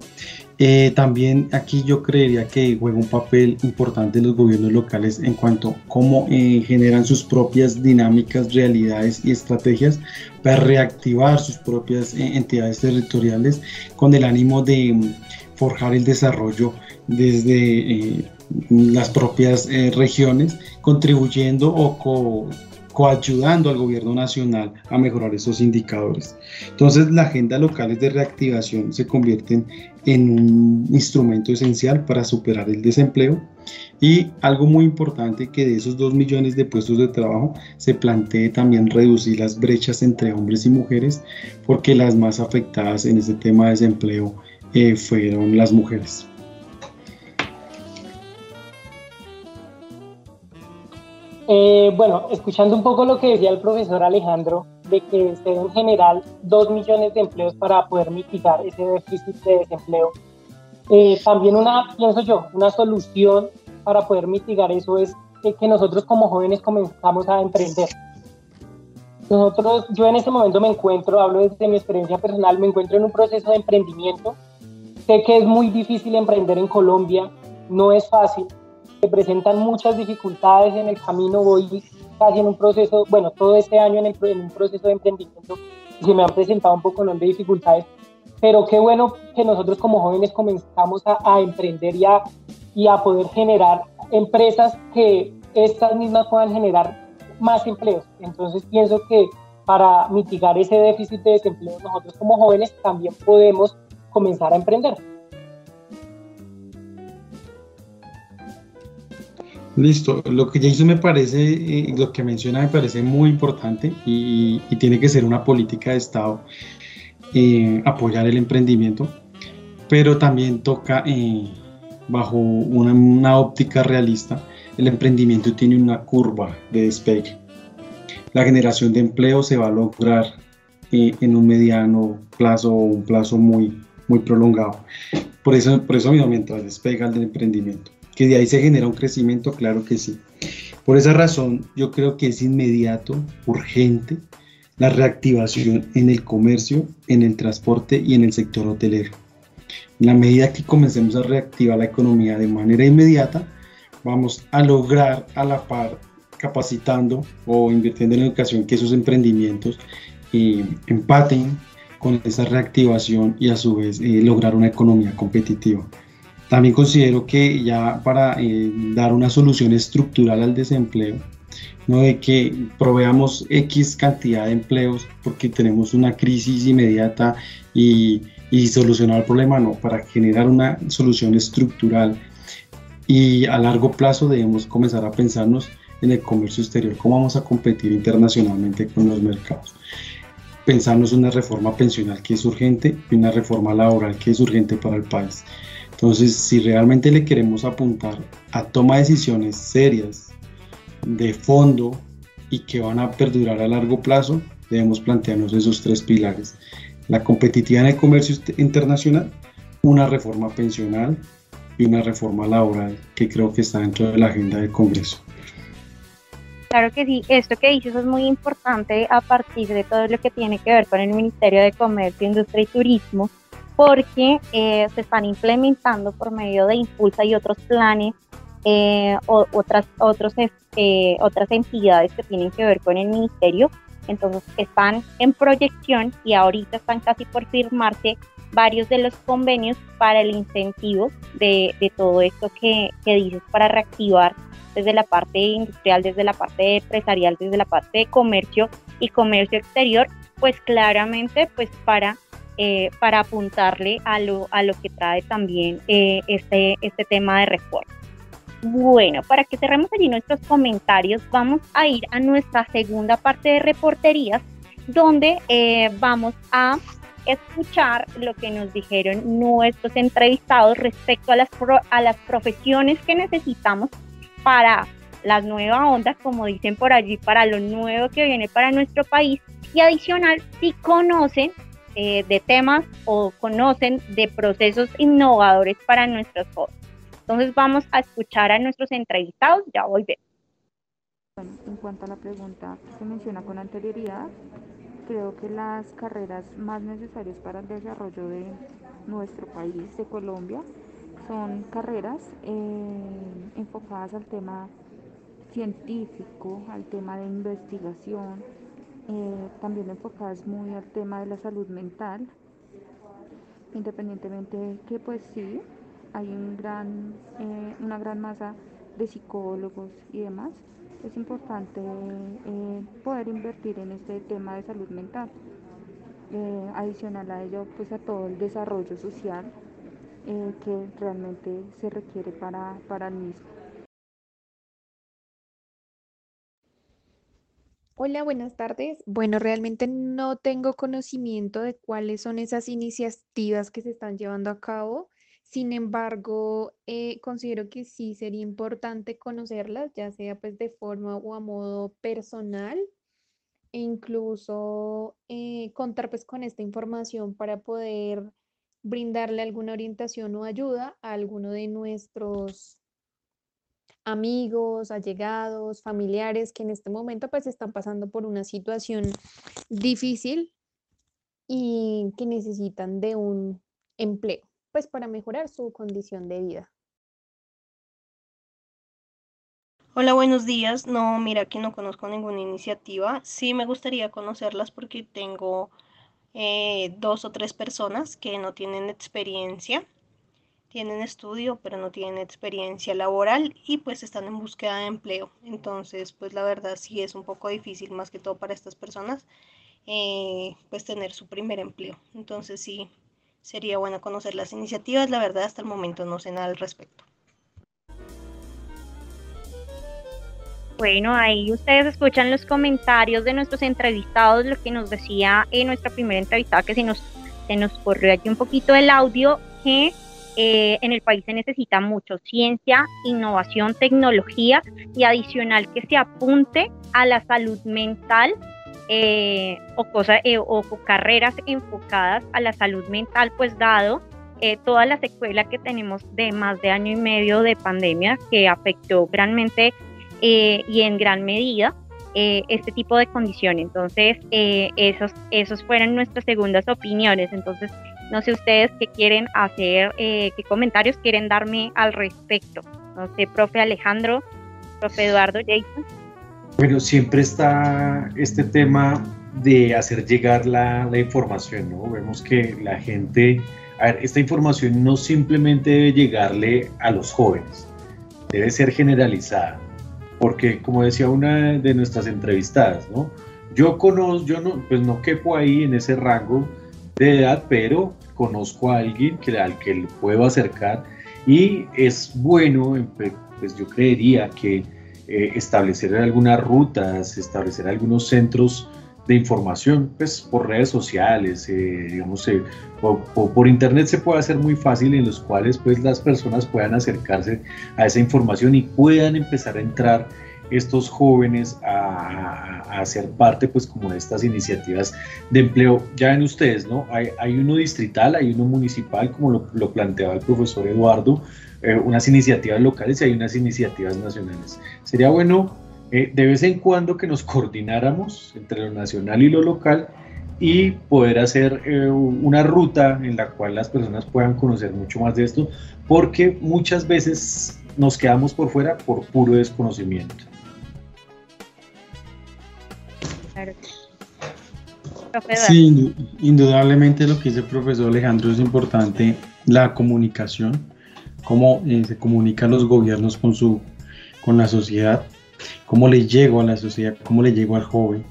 Eh, también aquí yo creería que juega un papel importante en los gobiernos locales en cuanto a cómo eh, generan sus propias dinámicas, realidades y estrategias para reactivar sus propias eh, entidades territoriales con el ánimo de mm, forjar el desarrollo desde las propias regiones, contribuyendo o coayudando al gobierno nacional a mejorar esos indicadores. Entonces, la agenda locales de reactivación se convierten en un instrumento esencial para superar el desempleo y algo muy importante que de esos 2 millones de puestos de trabajo se plantee también reducir las brechas entre hombres y mujeres porque las más afectadas en este tema de desempleo eh, fueron las mujeres. Eh, bueno, escuchando un poco lo que decía el profesor Alejandro, de que se en general dos millones de empleos para poder mitigar ese déficit de desempleo. Eh, también una, pienso yo, una solución para poder mitigar eso es que nosotros como jóvenes comenzamos a emprender. Nosotros, yo en este momento me encuentro, hablo desde mi experiencia personal, me encuentro en un proceso de emprendimiento. Sé que es muy difícil emprender en Colombia, no es fácil, se presentan muchas dificultades en el camino, voy casi en un proceso, bueno, todo este año en, en un proceso de emprendimiento se me han presentado un poco de dificultades, pero qué bueno que nosotros como jóvenes comenzamos a, a emprender y a, y a poder generar empresas que estas mismas puedan generar más empleos. Entonces pienso que para mitigar ese déficit de desempleo nosotros como jóvenes también podemos comenzar a emprender. Listo, lo que Jason me parece, eh, lo que menciona me parece muy importante y, tiene que ser una política de Estado eh, apoyar el emprendimiento, pero también toca eh, bajo una, óptica realista, el emprendimiento tiene una curva de despegue. La generación de empleo se va a lograr en un mediano plazo o un plazo muy, muy prolongado. Por eso, por eso mientras despega el emprendimiento que de ahí se genera un crecimiento, claro que sí. Por esa razón, yo creo que es inmediato, urgente, la reactivación en el comercio, en el transporte y en el sector hotelero. En la medida que comencemos a reactivar la economía de manera inmediata, vamos a lograr a la par capacitando o invirtiendo en educación que esos emprendimientos eh, empaten con esa reactivación y a su vez eh, lograr una economía competitiva. También considero que ya para eh, dar una solución estructural al desempleo, no de que proveamos X cantidad de empleos porque tenemos una crisis inmediata y, y solucionar el problema, no, para generar una solución estructural y a largo plazo debemos comenzar a pensarnos en el comercio exterior, cómo vamos a competir internacionalmente con los mercados. Pensarnos una reforma pensional que es urgente y una reforma laboral que es urgente para el país. Entonces, si realmente le queremos apuntar a toma de decisiones serias, de fondo y que van a perdurar a largo plazo, debemos plantearnos esos tres pilares. La competitividad en el comercio internacional, una reforma pensional y una reforma laboral que creo que está dentro de la agenda del Congreso. Claro que sí, esto que dices es muy importante a partir de todo lo que tiene que ver con el Ministerio de Comercio, Industria y Turismo, porque eh, se están implementando por medio de Impulsa y otros planes, eh, o, otras, otros, eh, otras entidades que tienen que ver con el ministerio, Entonces están en proyección y ahorita están casi por firmarse varios de los convenios para el incentivo de, todo esto que dices para reactivar desde la parte industrial, desde la parte empresarial, desde la parte de comercio y comercio exterior, pues claramente pues para, eh, para apuntarle a lo, a lo que trae también eh, este, este tema de reforma. Bueno, para que cerremos allí nuestros comentarios, vamos a ir a nuestra segunda parte de reporterías, donde eh, vamos a escuchar lo que nos dijeron nuestros entrevistados respecto a las, a las profesiones que necesitamos para las nuevas ondas, como dicen por allí, para lo nuevo que viene para nuestro país. Y adicional, si conocen eh, de temas o conocen de procesos innovadores para nuestros jóvenes. Entonces vamos a escuchar a nuestros entrevistados, ya volvemos. En cuanto a la pregunta que se menciona con anterioridad, creo que las carreras más necesarias para el desarrollo de nuestro país, de Colombia, son carreras eh, enfocadas al tema científico, al tema de investigación, eh, también enfocadas muy al tema de la salud mental, independientemente que pues sí, hay un gran, eh, una gran masa de psicólogos y demás, es importante eh, poder invertir en este tema de salud mental. Adicional a ello, pues a todo el desarrollo social que realmente se requiere para, para el mismo. Hola, buenas tardes. Bueno, realmente no tengo conocimiento de cuáles son esas iniciativas que se están llevando a cabo. Sin embargo, eh, considero que sí sería importante conocerlas, ya sea pues de forma o a modo personal, e incluso eh, contar pues con esta información para poder brindarle alguna orientación o ayuda a alguno de nuestros amigos, allegados, familiares que en este momento pues están pasando por una situación difícil y que necesitan de un empleo pues para mejorar su condición de vida. Hola, buenos días. No, mira que no conozco ninguna iniciativa. Sí me gustaría conocerlas porque tengo eh, dos o tres personas que no tienen experiencia, tienen estudio, pero no tienen experiencia laboral y pues están en búsqueda de empleo. Entonces, pues la verdad sí es un poco difícil, más que todo para estas personas, eh, pues tener su primer empleo. Entonces sí, Sería bueno conocer las iniciativas, la verdad hasta el momento no sé nada al respecto. Bueno, ahí ustedes escuchan los comentarios de nuestros entrevistados, lo que nos decía en nuestra primera entrevistada, que se nos, se nos corrió aquí un poquito el audio, que eh, en el país se necesita mucho ciencia, innovación, tecnología y adicional que se apunte a la salud mental eh, o, cosas eh, o carreras enfocadas a la salud mental, pues dado eh, toda la secuela que tenemos de más de año y medio de pandemia que afectó grandemente y en gran medida este tipo de condiciones. Entonces, esos, esos fueron nuestras segundas opiniones. Entonces, no sé ustedes qué quieren hacer, qué comentarios quieren darme al respecto. No sé, profe Alejandro, profe Eduardo, Jason. Bueno, siempre está este tema de hacer llegar la, información, ¿no? Vemos que la gente, a ver, esta información no simplemente debe llegarle a los jóvenes, debe ser generalizada, porque como decía una de nuestras entrevistadas, ¿no? Yo conozco, yo no, pues no quepo ahí en ese rango de edad, pero conozco a alguien que, al que puedo acercar y es bueno, pues yo creería que eh, establecer algunas rutas, establecer algunos centros de información, pues por redes sociales, eh, digamos, eh, por internet se puede hacer muy fácil en los cuales pues las personas puedan acercarse a esa información y puedan empezar a entrar estos jóvenes a, a, ser parte pues como de estas iniciativas de empleo. Ya ven ustedes, ¿no? Hay, hay uno distrital, hay uno municipal, como lo, lo planteaba el profesor Eduardo, eh, unas iniciativas locales y hay unas iniciativas nacionales. Sería bueno eh, de vez en cuando que nos coordináramos entre lo nacional y lo local y poder hacer eh, una ruta en la cual las personas puedan conocer mucho más de esto, porque muchas veces nos quedamos por fuera por puro desconocimiento. Sí, indudablemente lo que dice el profesor Alejandro es importante, la comunicación, cómo eh, se comunican los gobiernos con, su, con la sociedad, cómo le llego a la sociedad, cómo le llego al joven,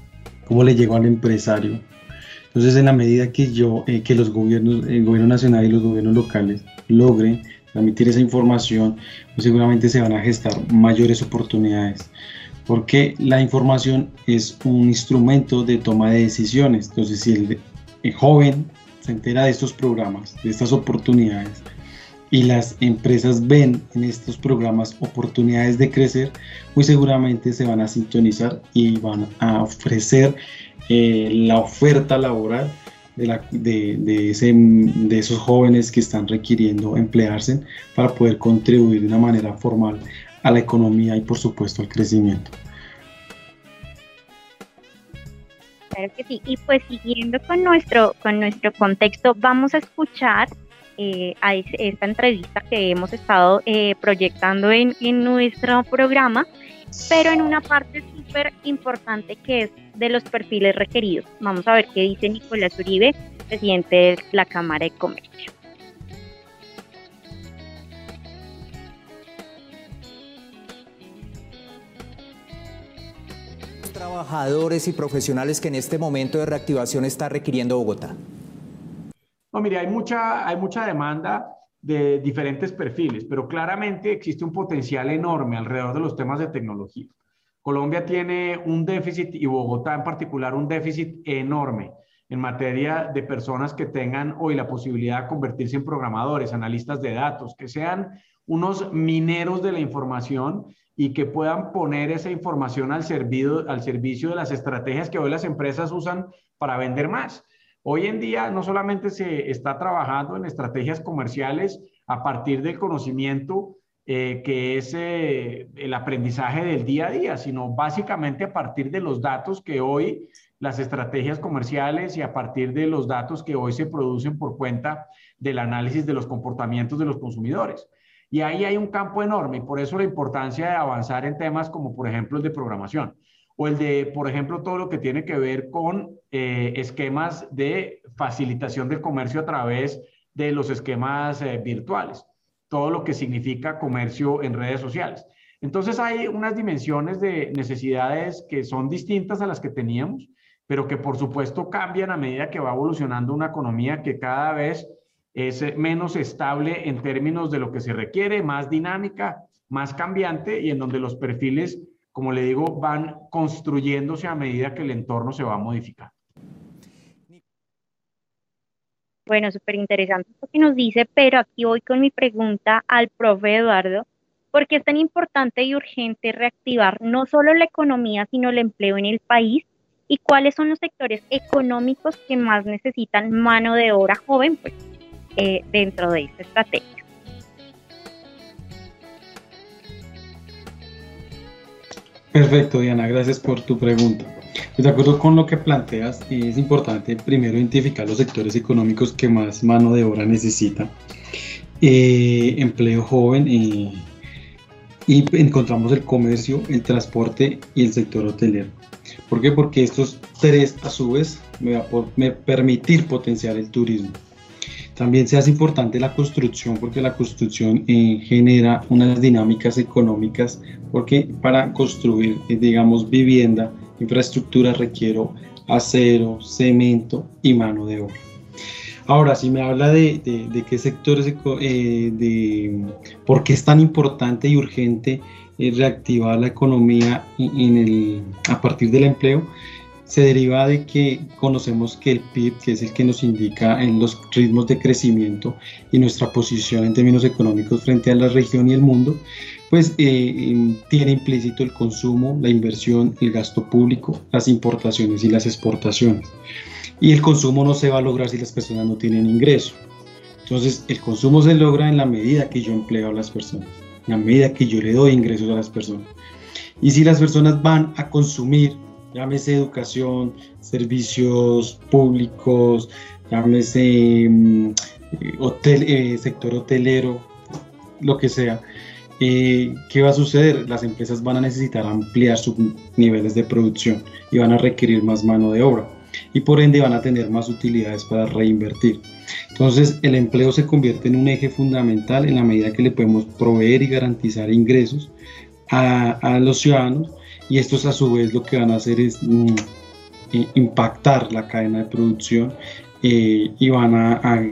cómo le llego al empresario. Entonces, en la medida que yo, eh, que los gobiernos, el gobierno nacional y los gobiernos locales logren transmitir esa información, pues seguramente se van a gestar mayores oportunidades porque la información es un instrumento de toma de decisiones. Entonces, si el, joven se entera de estos programas, de estas oportunidades, y las empresas ven en estos programas oportunidades de crecer, muy seguramente se van a sintonizar y van a ofrecer eh, la oferta laboral de, de, esos jóvenes que están requiriendo emplearse para poder contribuir de una manera formal a la economía y por supuesto al crecimiento. Claro que sí. Y pues siguiendo con nuestro, con nuestro contexto, vamos a escuchar eh, a esta entrevista que hemos estado eh, proyectando en, en nuestro programa, pero en una parte súper importante que es de los perfiles requeridos. Vamos a ver qué dice Nicolás Uribe, presidente de la Cámara de Comercio. Trabajadores y profesionales que en este momento de reactivación está requiriendo Bogotá? No, mire, hay mucha, hay mucha demanda de diferentes perfiles, pero claramente existe un potencial enorme alrededor de los temas de tecnología. Colombia tiene un déficit y Bogotá en particular un déficit enorme en materia de personas que tengan hoy la posibilidad de convertirse en programadores, analistas de datos, que sean unos mineros de la información y que puedan poner esa información al, servido, al servicio de las estrategias que hoy las empresas usan para vender más. Hoy en día no solamente se está trabajando en estrategias comerciales a partir del conocimiento eh, que es eh, el aprendizaje del día a día, sino básicamente a partir de los datos que hoy las estrategias comerciales y a partir de los datos que hoy se producen por cuenta del análisis de los comportamientos de los consumidores. Y ahí hay un campo enorme y por eso la importancia de avanzar en temas como, por ejemplo, el de programación o el de, por ejemplo, todo lo que tiene que ver con eh, esquemas de facilitación del comercio a través de los esquemas eh, virtuales, todo lo que significa comercio en redes sociales. Entonces hay unas dimensiones de necesidades que son distintas a las que teníamos, pero que por supuesto cambian a medida que va evolucionando una economía que cada vez es menos estable en términos de lo que se requiere, más dinámica, más cambiante y en donde los perfiles, como le digo, van construyéndose a medida que el entorno se va a modificar. Bueno, súper interesante lo que nos dice, pero aquí voy con mi pregunta al profe Eduardo. ¿Por qué es tan importante y urgente reactivar no solo la economía, sino el empleo en el país? ¿Y cuáles son los sectores económicos que más necesitan mano de obra joven? Pues eh, dentro de esta estrategia. Perfecto, Diana, gracias por tu pregunta. Pues, de acuerdo con lo que planteas, es importante primero identificar los sectores económicos que más mano de obra necesitan. Eh, empleo joven eh, y encontramos el comercio, el transporte y el sector hotelero. ¿Por qué? Porque estos tres a su vez me va a permitir potenciar el turismo. También se hace importante la construcción porque la construcción eh, genera unas dinámicas económicas porque para construir, eh, digamos, vivienda, infraestructura requiero acero, cemento y mano de obra. Ahora, si me habla de, de, qué sectores, eh, de por qué es tan importante y urgente reactivar la economía en el, a partir del empleo, se deriva de que conocemos que el PIB, que es el que nos indica en los ritmos de crecimiento y nuestra posición en términos económicos frente a la región y el mundo, pues eh, tiene implícito el consumo, la inversión, el gasto público, las importaciones y las exportaciones. Y el consumo no se va a lograr si las personas no tienen ingreso. Entonces, el consumo se logra en la medida que yo empleo a las personas, en la medida que yo le doy ingresos a las personas. Y si las personas van a consumir llámese educación, servicios públicos, llámese eh, hotel, eh, sector hotelero, lo que sea. Eh, ¿Qué va a suceder? Las empresas van a necesitar ampliar sus niveles de producción y van a requerir más mano de obra. y por ende van a tener más utilidades para reinvertir. Entonces el empleo se convierte en un eje fundamental en la medida que le podemos proveer y garantizar ingresos a, los ciudadanos y estos a su vez lo que van a hacer es mm, impactar la cadena de producción eh, y van a,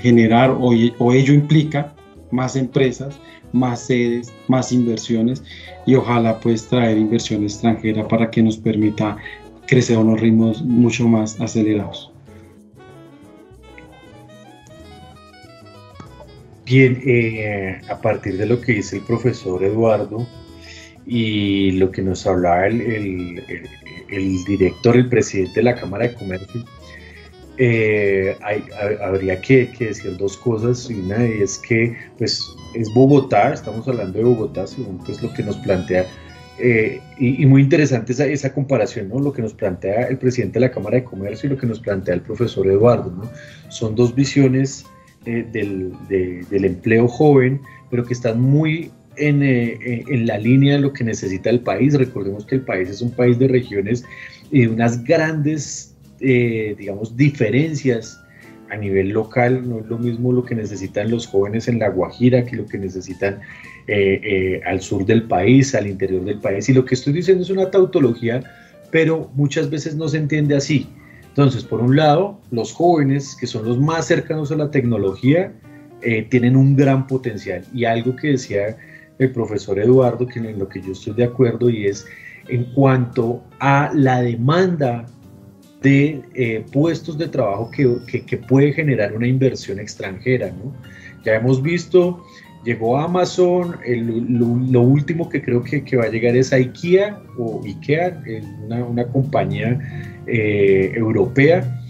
generar o, o, ello implica más empresas, más sedes, más inversiones y ojalá pues traer inversión extranjera para que nos permita crecer a unos ritmos mucho más acelerados. Bien, eh, a partir de lo que dice el profesor Eduardo y lo que nos hablaba el, el, director, el presidente de la Cámara de Comercio, eh, habría que, decir dos cosas. Una es que pues, es Bogotá, estamos hablando de Bogotá, según pues, lo que nos plantea. Eh, y, muy interesante esa, comparación, ¿no? lo que nos plantea el presidente de la Cámara de Comercio y lo que nos plantea el profesor Eduardo. ¿no? Son dos visiones eh, del, del, empleo joven, pero que están muy en, eh, en, la línea de lo que necesita el país. Recordemos que el país es un país de regiones y de unas grandes, eh, digamos, diferencias a nivel local. No es lo mismo lo que necesitan los jóvenes en La Guajira que lo que necesitan al sur del país, al interior del país. Y lo que estoy diciendo es una tautología, pero muchas veces no se entiende así. Entonces, por un lado, los jóvenes, que son los más cercanos a la tecnología, eh, tienen un gran potencial. Y algo que decía el profesor Eduardo, que en lo que yo estoy de acuerdo, y es en cuanto a la demanda de eh, puestos de trabajo que, puede generar una inversión extranjera. ¿no? Ya hemos visto, llegó Amazon, lo, último que creo que, va a llegar es IKEA o IKEA, una, una compañía eh, europea.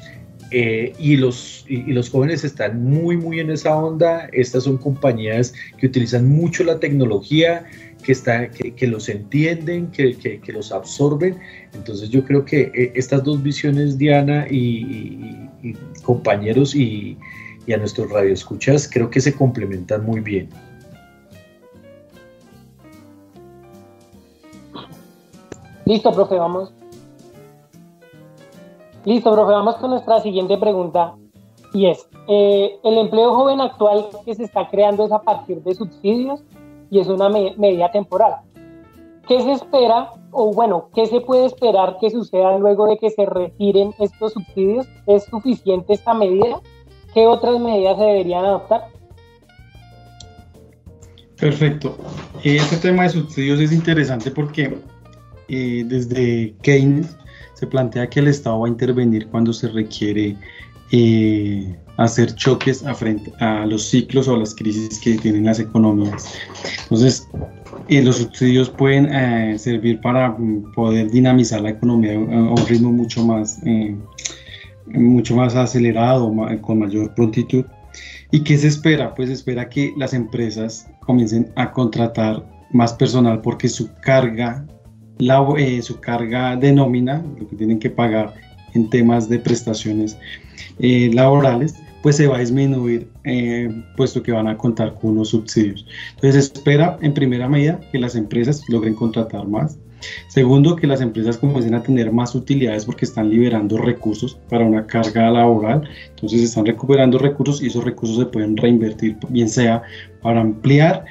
Eh, y, los, y, los jóvenes están muy, muy en esa onda. Estas son compañías que utilizan mucho la tecnología, que, está, que, los entienden, que, que, los absorben. Entonces yo creo que eh, estas dos visiones, Diana y, compañeros y, y a nuestros radioescuchas, creo que se complementan muy bien. Listo, profe, vamos Listo, profe, vamos con nuestra siguiente pregunta. Y es, eh, el empleo joven actual que se está creando es a partir de subsidios y es una medida temporal. ¿Qué se espera o bueno, qué se puede esperar que suceda luego de que se retiren estos subsidios? ¿Es suficiente esta medida? ¿Qué otras medidas se deberían adoptar? Perfecto. Este tema de subsidios es interesante porque eh, desde Keynes se plantea que el Estado va a intervenir cuando se requiere eh, hacer choques a, frente a los ciclos o las crisis que tienen las economías. Entonces, eh, los subsidios pueden eh, servir para mm, poder dinamizar la economía a un ritmo mucho más, mucho más acelerado, con mayor prontitud. ¿Y qué se espera? Pues se espera que las empresas comiencen a contratar más personal porque su carga eh, su carga de nómina, lo que tienen que pagar en temas de prestaciones eh, laborales, pues se va a disminuir, eh, puesto que van a contar con unos subsidios. Entonces, espera en primera medida que las empresas logren contratar más. Segundo, que las empresas comiencen a tener más utilidades porque están liberando recursos para una carga laboral. Entonces, están recuperando recursos y esos recursos se pueden reinvertir, bien sea para ampliar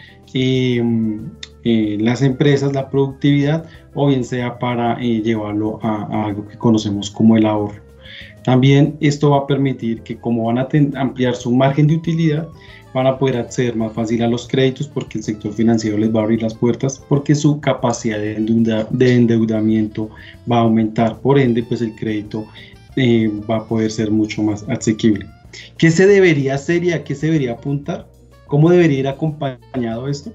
las empresas, la productividad o bien sea para eh, llevarlo a, algo que conocemos como el ahorro. También esto va a permitir que como van a ampliar su margen de utilidad, van a poder acceder más fácil a los créditos porque el sector financiero les va a abrir las puertas porque su capacidad de, endeudamiento va a aumentar. Por ende, pues el crédito eh, va a poder ser mucho más asequible. ¿Qué se debería hacer y a qué se debería apuntar? ¿Cómo debería ir acompañado esto?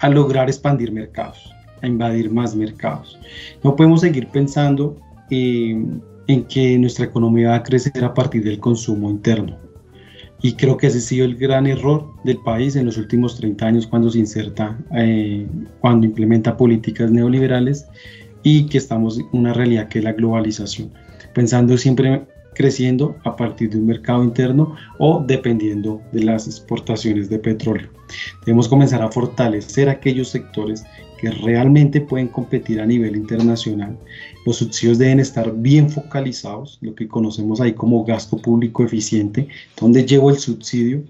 A lograr expandir mercados a invadir más mercados. No podemos seguir pensando eh, en que nuestra economía va a crecer a partir del consumo interno. Y creo que ese ha sido el gran error del país en los últimos 30 años cuando se inserta, eh, cuando implementa políticas neoliberales y que estamos en una realidad que es la globalización. Pensando siempre creciendo a partir de un mercado interno o dependiendo de las exportaciones de petróleo. Debemos comenzar a fortalecer aquellos sectores que realmente pueden competir a nivel internacional. Los subsidios deben estar bien focalizados, lo que conocemos ahí como gasto público eficiente, dónde llevo el subsidio,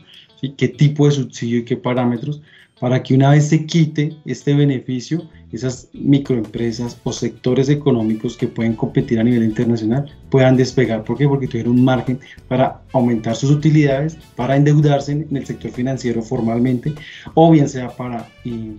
qué tipo de subsidio y qué parámetros, para que una vez se quite este beneficio, esas microempresas o sectores económicos que pueden competir a nivel internacional puedan despegar. ¿Por qué? Porque tuvieron un margen para aumentar sus utilidades, para endeudarse en el sector financiero formalmente, o bien sea para eh,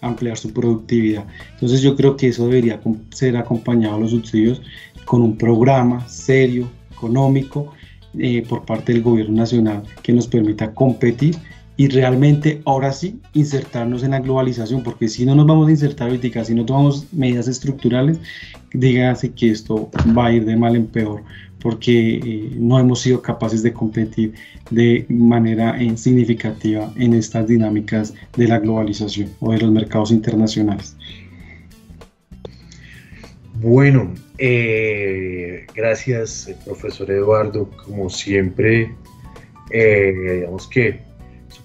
ampliar su productividad. Entonces yo creo que eso debería ser acompañado los subsidios con un programa serio, económico, eh, por parte del gobierno nacional que nos permita competir y realmente ahora sí insertarnos en la globalización, porque si no nos vamos a insertar ahorita, si no tomamos medidas estructurales, dígase que esto va a ir de mal en peor, porque eh, no hemos sido capaces de competir de manera eh, significativa en estas dinámicas de la globalización o de los mercados internacionales. Bueno, eh, gracias, profesor Eduardo. Como siempre, digamos que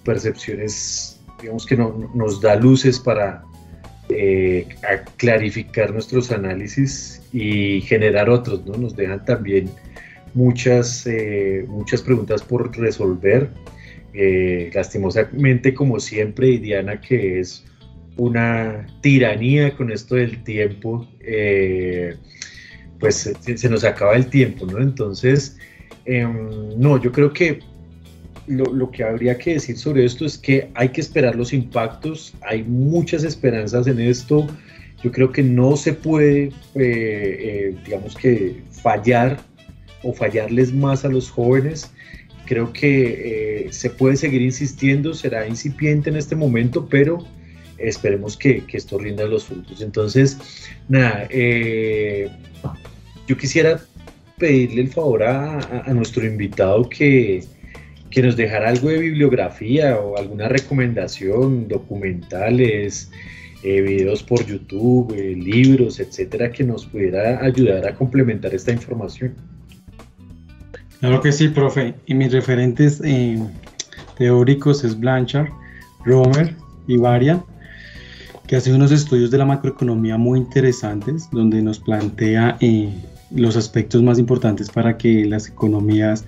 percepciones, digamos que no, nos da luces para eh, clarificar nuestros análisis y generar otros, ¿no? Nos dejan también muchas, eh, muchas preguntas por resolver. Eh, lastimosamente, como siempre, y Diana, que es una tiranía con esto del tiempo, pues se, se, nos acaba el tiempo, ¿no? Entonces, em, no, yo creo que lo, que habría que decir sobre esto es que hay que esperar los impactos, hay muchas esperanzas en esto, yo creo que no se puede, eh, eh, digamos que fallar o fallarles más a los jóvenes, creo que eh, se puede seguir insistiendo, será incipiente en este momento, pero esperemos que, esto rinda los frutos. Entonces, nada, yo quisiera pedirle el favor a nuestro invitado que que nos dejara algo de bibliografía o alguna recomendación, documentales, eh, videos por YouTube, eh, libros, etcétera, que nos pudiera ayudar a complementar esta información. Claro que sí, profe. Y mis referentes eh, teóricos es Blanchard, Romer y Varian, que hace unos estudios de la macroeconomía muy interesantes, donde nos plantea los aspectos más importantes para que las economías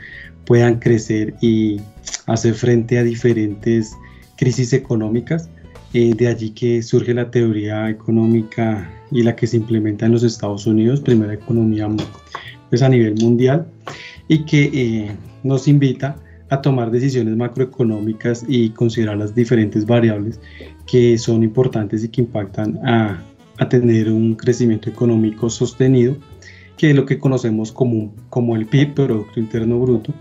puedan crecer y hacer frente a diferentes crisis económicas. Eh, de allí que surge la teoría económica y la que se implementa en los Estados Unidos, primera economía pues, a nivel mundial, y que eh, nos invita a tomar decisiones macroeconómicas y considerar las diferentes variables que son importantes y que impactan a, a tener un crecimiento económico sostenido, que es lo que conocemos como, como el PIB, Producto Interno Bruto,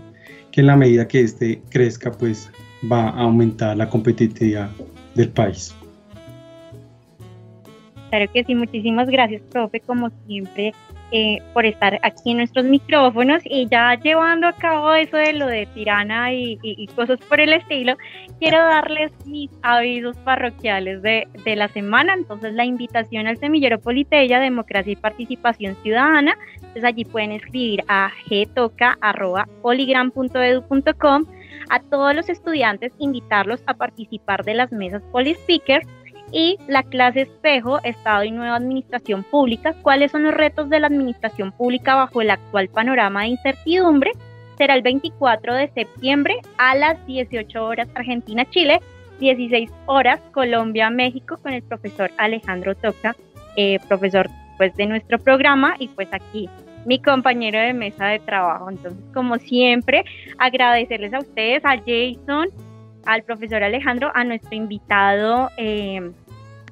en la medida que este crezca, pues va a aumentar la competitividad del país. Claro que sí, muchísimas gracias, profe, como siempre, eh, por estar aquí en nuestros micrófonos y ya llevando a cabo eso de lo de tirana y, cosas por el estilo, quiero darles mis avisos parroquiales de, de, la semana. Entonces, la invitación al semillero Politella, Democracia y Participación Ciudadana. Entonces, allí pueden escribir a gtoca.poligram.edu.com a todos los estudiantes, invitarlos a participar de las mesas Speakers y la clase espejo, Estado y Nueva Administración Pública, cuáles son los retos de la administración pública bajo el actual panorama de incertidumbre, será el 24 de septiembre a las 18 horas Argentina-Chile, 16 horas Colombia-México con el profesor Alejandro Toca, eh, profesor pues de nuestro programa. Y pues aquí mi compañero de mesa de trabajo. Entonces, como siempre, agradecerles a ustedes, a Jason, al profesor Alejandro, a nuestro invitado, eh,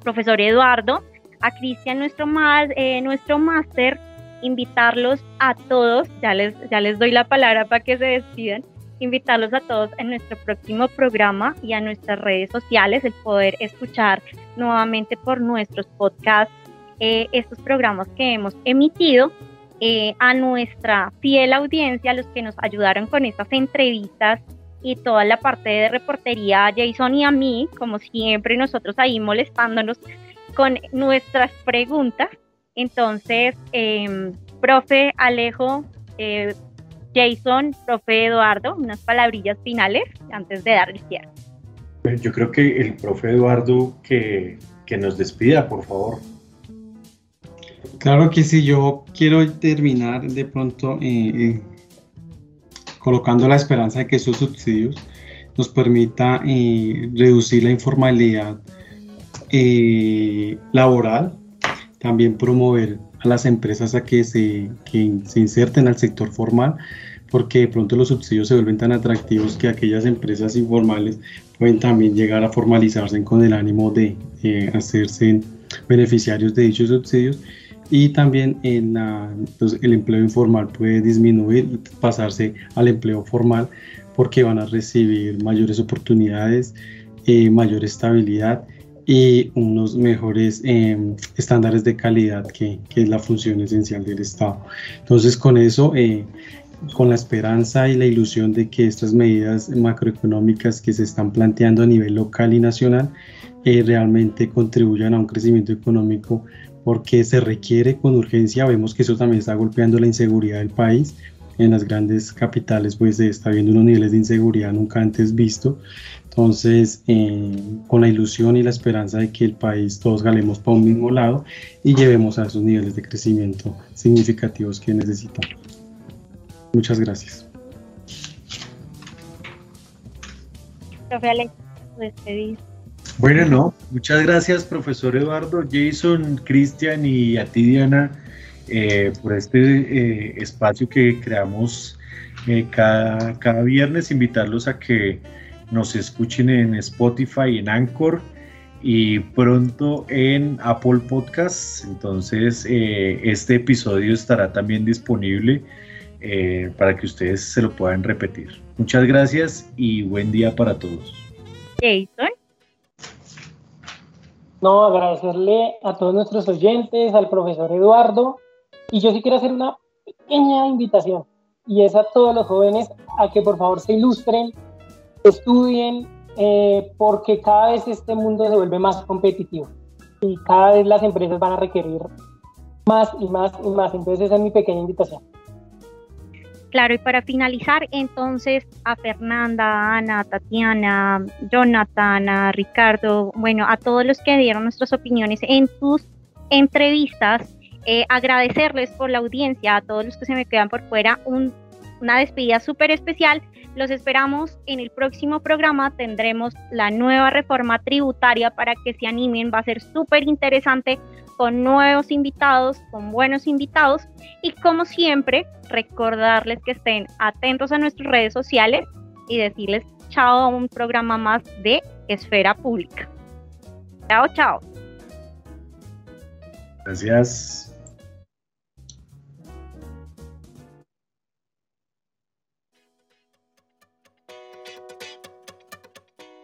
profesor Eduardo, a Cristian, nuestro, más, eh, nuestro máster, invitarlos a todos, ya les, ya les doy la palabra para que se despidan, invitarlos a todos en nuestro próximo programa y a nuestras redes sociales, el poder escuchar nuevamente por nuestros podcasts eh, estos programas que hemos emitido, a nuestra fiel audiencia, los que nos ayudaron con estas entrevistas y toda la parte de reportería a Jason y a mí, como siempre nosotros ahí molestándonos con nuestras preguntas. Entonces, em, profe Alejo, eh, Jason, profe Eduardo, unas palabrillas finales antes de dar el cierre. Yo creo que el profe Eduardo que que nos despida, por favor. Claro que sí, yo quiero terminar de pronto eh, colocando la esperanza de que esos subsidios nos permita eh, reducir la informalidad laboral, también promover a las empresas a que se, que se inserten al sector formal, porque de pronto los subsidios se vuelven tan atractivos que aquellas empresas informales pueden también llegar a formalizarse con el ánimo de hacerse beneficiarios de dichos subsidios y también en pues, el empleo informal puede disminuir y pasarse al empleo formal porque van a recibir mayores oportunidades, eh, mayor estabilidad y unos mejores em, estándares de calidad que, que, es la función esencial del Estado. Entonces con eso, eh, con la esperanza y la ilusión de que estas medidas macroeconómicas que se están planteando a nivel local y nacional eh, realmente contribuyan a un crecimiento económico porque se requiere con urgencia. Vemos que eso también está golpeando la inseguridad del país. En las grandes capitales pues se está viendo unos niveles de inseguridad nunca antes visto. Entonces, eh, con la ilusión y la esperanza de que el país todos galemos para un mismo lado y llevemos a esos niveles de crecimiento significativos que necesitamos. Muchas gracias. Profe Alex, despedir. Bueno, no, muchas gracias profesor Eduardo, Jason, Cristian y a ti Diana eh, por este eh, espacio que creamos eh, cada, cada, viernes, invitarlos a que nos escuchen en Spotify, en Anchor y pronto en Apple Podcasts. Entonces, este episodio estará también disponible para que ustedes se lo puedan repetir. Muchas gracias y buen día para todos. Jason. No, agradecerle a todos nuestros oyentes, al profesor Eduardo. Y yo sí quiero hacer una pequeña invitación. Y es a todos los jóvenes a que por favor se ilustren, estudien, eh, porque cada vez este mundo se vuelve más competitivo. Y cada vez las empresas van a requerir más y más y más. Entonces esa es mi pequeña invitación. Claro, y para finalizar, entonces a Fernanda, a Ana, a Tatiana, Jonathan, a Ricardo, bueno, a todos los que dieron nuestras opiniones en sus entrevistas, eh, agradecerles por la audiencia, a todos los que se me quedan por fuera, una despedida súper especial. Los esperamos en el próximo programa. Tendremos la nueva reforma tributaria para que se animen. Va a ser súper interesante con nuevos invitados, con buenos invitados y como siempre, recordarles que estén atentos a nuestras redes sociales y decirles chao a un programa más de Esfera Pública. Chao, chao. Gracias.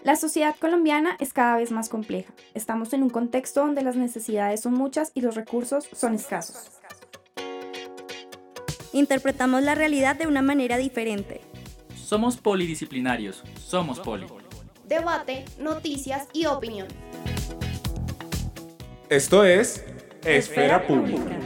La sociedad colombiana es cada vez más compleja. Estamos en un contexto donde las necesidades son muchas y los recursos son escasos. Interpretamos la realidad de una manera diferente. Somos polidisciplinarios, somos poli. Debate, noticias y opinión. Esto es Esfera Pública.